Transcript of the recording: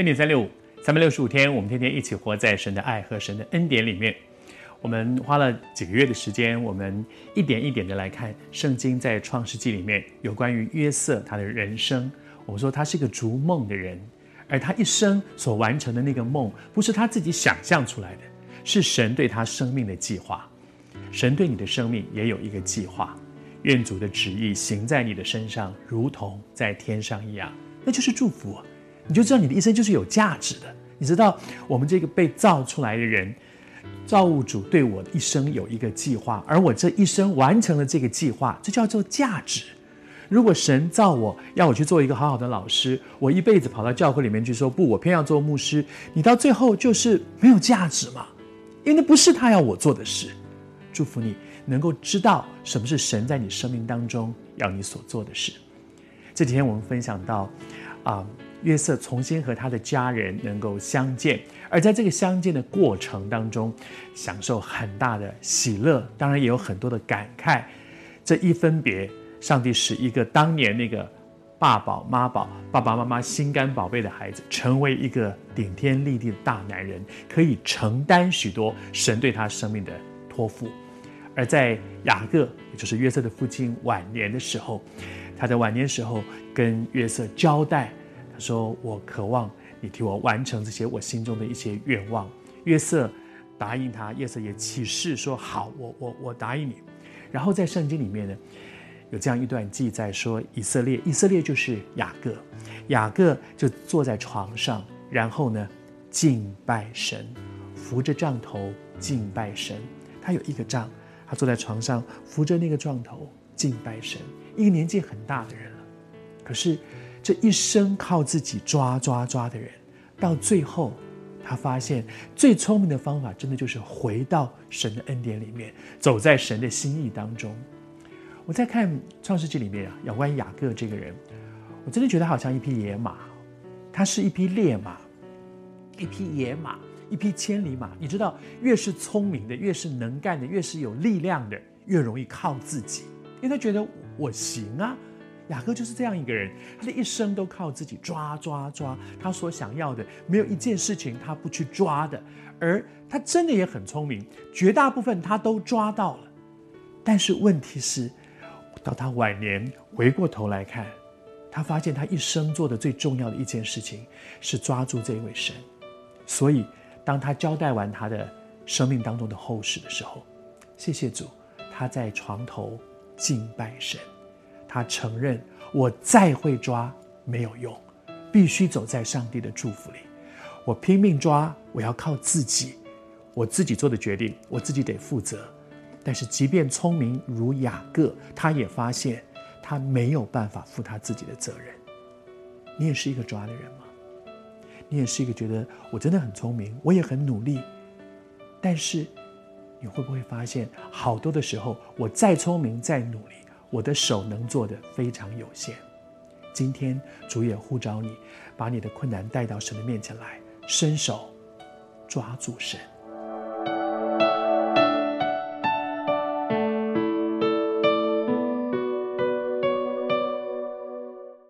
恩典三六五，三百六十五天，我们天天一起活在神的爱和神的恩典里面。我们花了几个月的时间，我们一点一点的来看圣经在创世纪里面有关于约瑟他的人生。我们说他是一个逐梦的人，而他一生所完成的那个梦，不是他自己想象出来的，是神对他生命的计划。神对你的生命也有一个计划，愿主的旨意行在你的身上，如同在天上一样，那就是祝福。你就知道你的一生就是有价值的。你知道我们这个被造出来的人，造物主对我的一生有一个计划，而我这一生完成了这个计划，这叫做价值。如果神造我要我去做一个好好的老师，我一辈子跑到教会里面去说不，我偏要做牧师，你到最后就是没有价值嘛，因为那不是他要我做的事。祝福你能够知道什么是神在你生命当中要你所做的事。这几天我们分享到，啊。约瑟重新和他的家人能够相见，而在这个相见的过程当中，享受很大的喜乐，当然也有很多的感慨。这一分别，上帝使一个当年那个爸宝妈宝、爸爸妈妈心肝宝贝的孩子，成为一个顶天立地的大男人，可以承担许多神对他生命的托付。而在雅各，也就是约瑟的父亲晚年的时候，他在晚年时候跟约瑟交代。说：“我渴望你替我完成这些我心中的一些愿望。”约瑟答应他，约瑟也起誓说：“好，我我我答应你。”然后在圣经里面呢，有这样一段记载说：以色列，以色列就是雅各，雅各就坐在床上，然后呢敬拜神，扶着杖头敬拜神。他有一个杖，他坐在床上扶着那个杖头敬拜神。一个年纪很大的人了，可是。这一生靠自己抓抓抓的人，到最后，他发现最聪明的方法，真的就是回到神的恩典里面，走在神的心意当中。我在看创世纪里面啊，有关雅各这个人，我真的觉得好像一匹野马，他是一匹烈马，一匹野马，一匹千里马。你知道，越是聪明的，越是能干的，越是有力量的，越容易靠自己，因为他觉得我行啊。雅各就是这样一个人，他的一生都靠自己抓抓抓，他所想要的没有一件事情他不去抓的，而他真的也很聪明，绝大部分他都抓到了。但是问题是，到他晚年回过头来看，他发现他一生做的最重要的一件事情是抓住这一位神。所以，当他交代完他的生命当中的后事的时候，谢谢主，他在床头敬拜神。他承认，我再会抓没有用，必须走在上帝的祝福里。我拼命抓，我要靠自己，我自己做的决定，我自己得负责。但是，即便聪明如雅各，他也发现他没有办法负他自己的责任。你也是一个抓的人吗？你也是一个觉得我真的很聪明，我也很努力，但是你会不会发现，好多的时候，我再聪明再努力，我的手能做的非常有限。今天主也呼召你，把你的困难带到神的面前来，伸手抓住神。